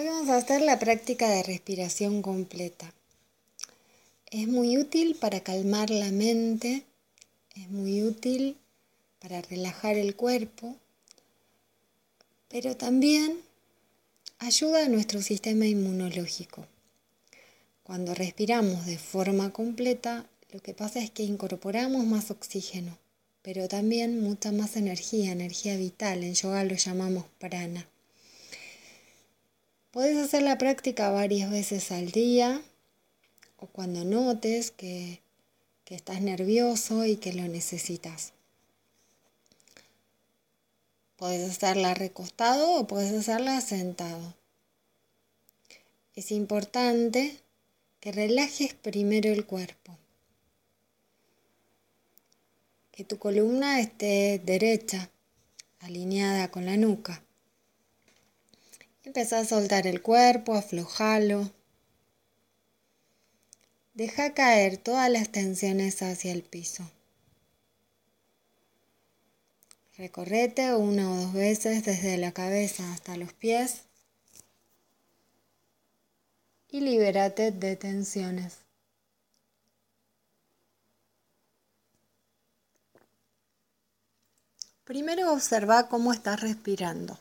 Hoy vamos a hacer la práctica de respiración completa. Es muy útil para calmar la mente, es muy útil para relajar el cuerpo, pero también ayuda a nuestro sistema inmunológico. Cuando respiramos de forma completa, lo que pasa es que incorporamos más oxígeno, pero también mucha más energía, energía vital. En yoga lo llamamos prana. Puedes hacer la práctica varias veces al día o cuando notes que, que estás nervioso y que lo necesitas. Puedes hacerla recostado o puedes hacerla sentado. Es importante que relajes primero el cuerpo. Que tu columna esté derecha, alineada con la nuca. Empezá a soltar el cuerpo, aflojalo. Deja caer todas las tensiones hacia el piso. Recorrete una o dos veces desde la cabeza hasta los pies y libérate de tensiones. Primero observa cómo estás respirando.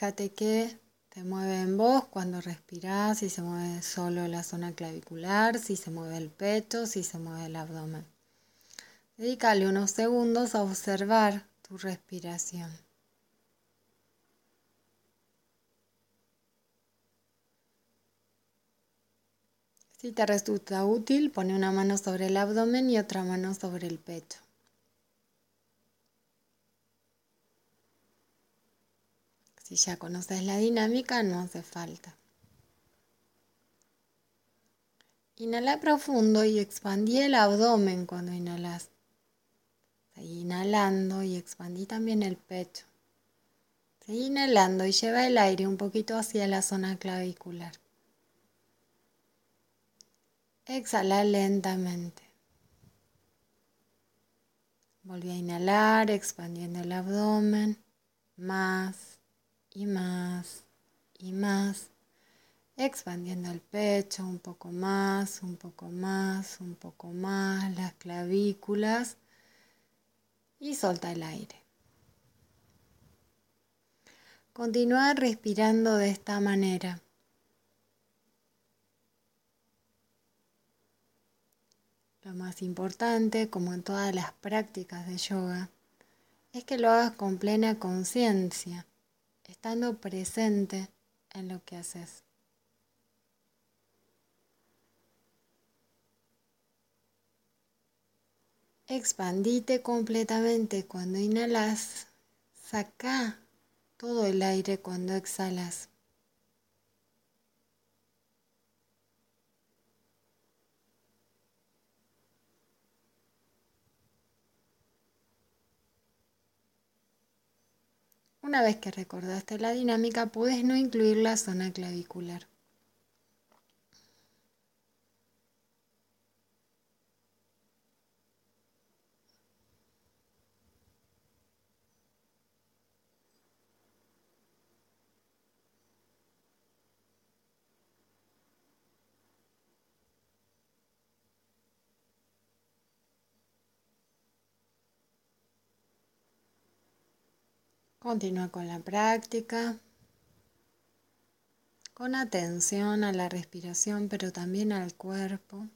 Fíjate que te mueve en vos cuando respirás, si se mueve solo la zona clavicular, si se mueve el pecho, si se mueve el abdomen. Dedícale unos segundos a observar tu respiración. Si te resulta útil, pone una mano sobre el abdomen y otra mano sobre el pecho. Si ya conoces la dinámica, no hace falta. Inhala profundo y expandí el abdomen cuando inhalas. Seguí inhalando y expandí también el pecho. Seguí inhalando y lleva el aire un poquito hacia la zona clavicular. Exhala lentamente. Volví a inhalar, expandiendo el abdomen. Más y más y más, expandiendo el pecho un poco más, un poco más, un poco más, las clavículas y solta el aire. Continúa respirando de esta manera. Lo más importante, como en todas las prácticas de yoga, es que lo hagas con plena conciencia estando presente en lo que haces. Expandite completamente cuando inhalas. Saca todo el aire cuando exhalas. Una vez que recordaste la dinámica, puedes no incluir la zona clavicular. Continúa con la práctica, con atención a la respiración, pero también al cuerpo,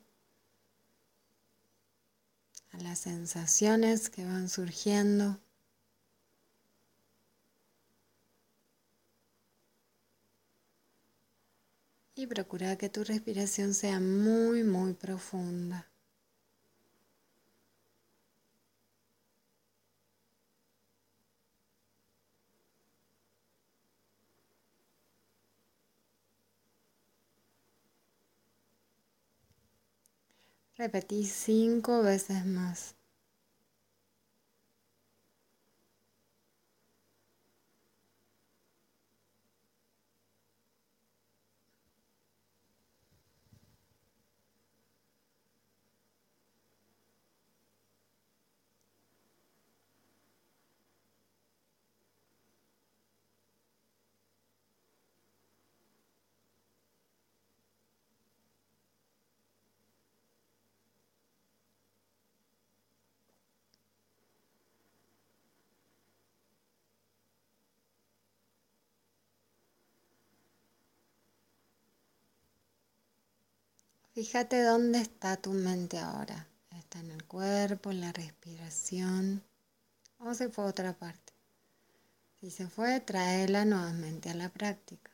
a las sensaciones que van surgiendo. Y procura que tu respiración sea muy, muy profunda. Repetí cinco veces más. Fíjate dónde está tu mente ahora. Está en el cuerpo, en la respiración o se fue a otra parte. Si se fue, tráela nuevamente a la práctica.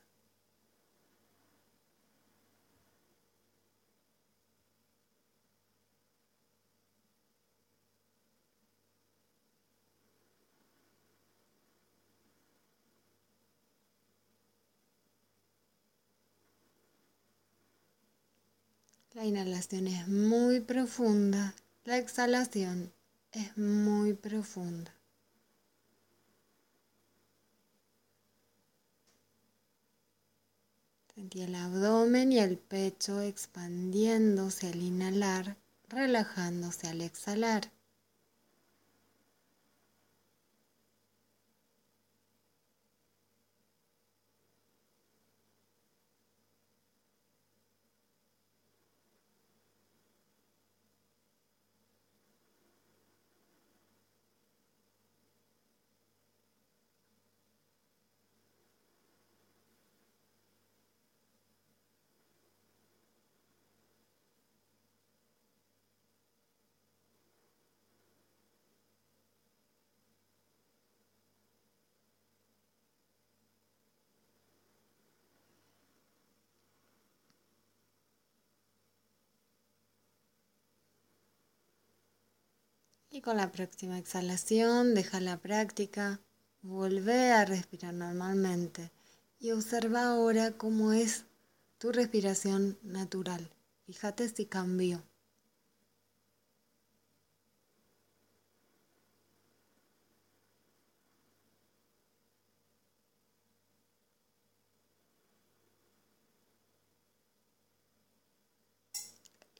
La inhalación es muy profunda, la exhalación es muy profunda. Sentí el abdomen y el pecho expandiéndose al inhalar, relajándose al exhalar. Y con la próxima exhalación, deja la práctica, vuelve a respirar normalmente y observa ahora cómo es tu respiración natural. Fíjate si cambió.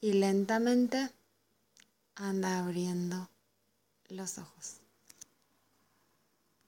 Y lentamente anda abriendo los ojos.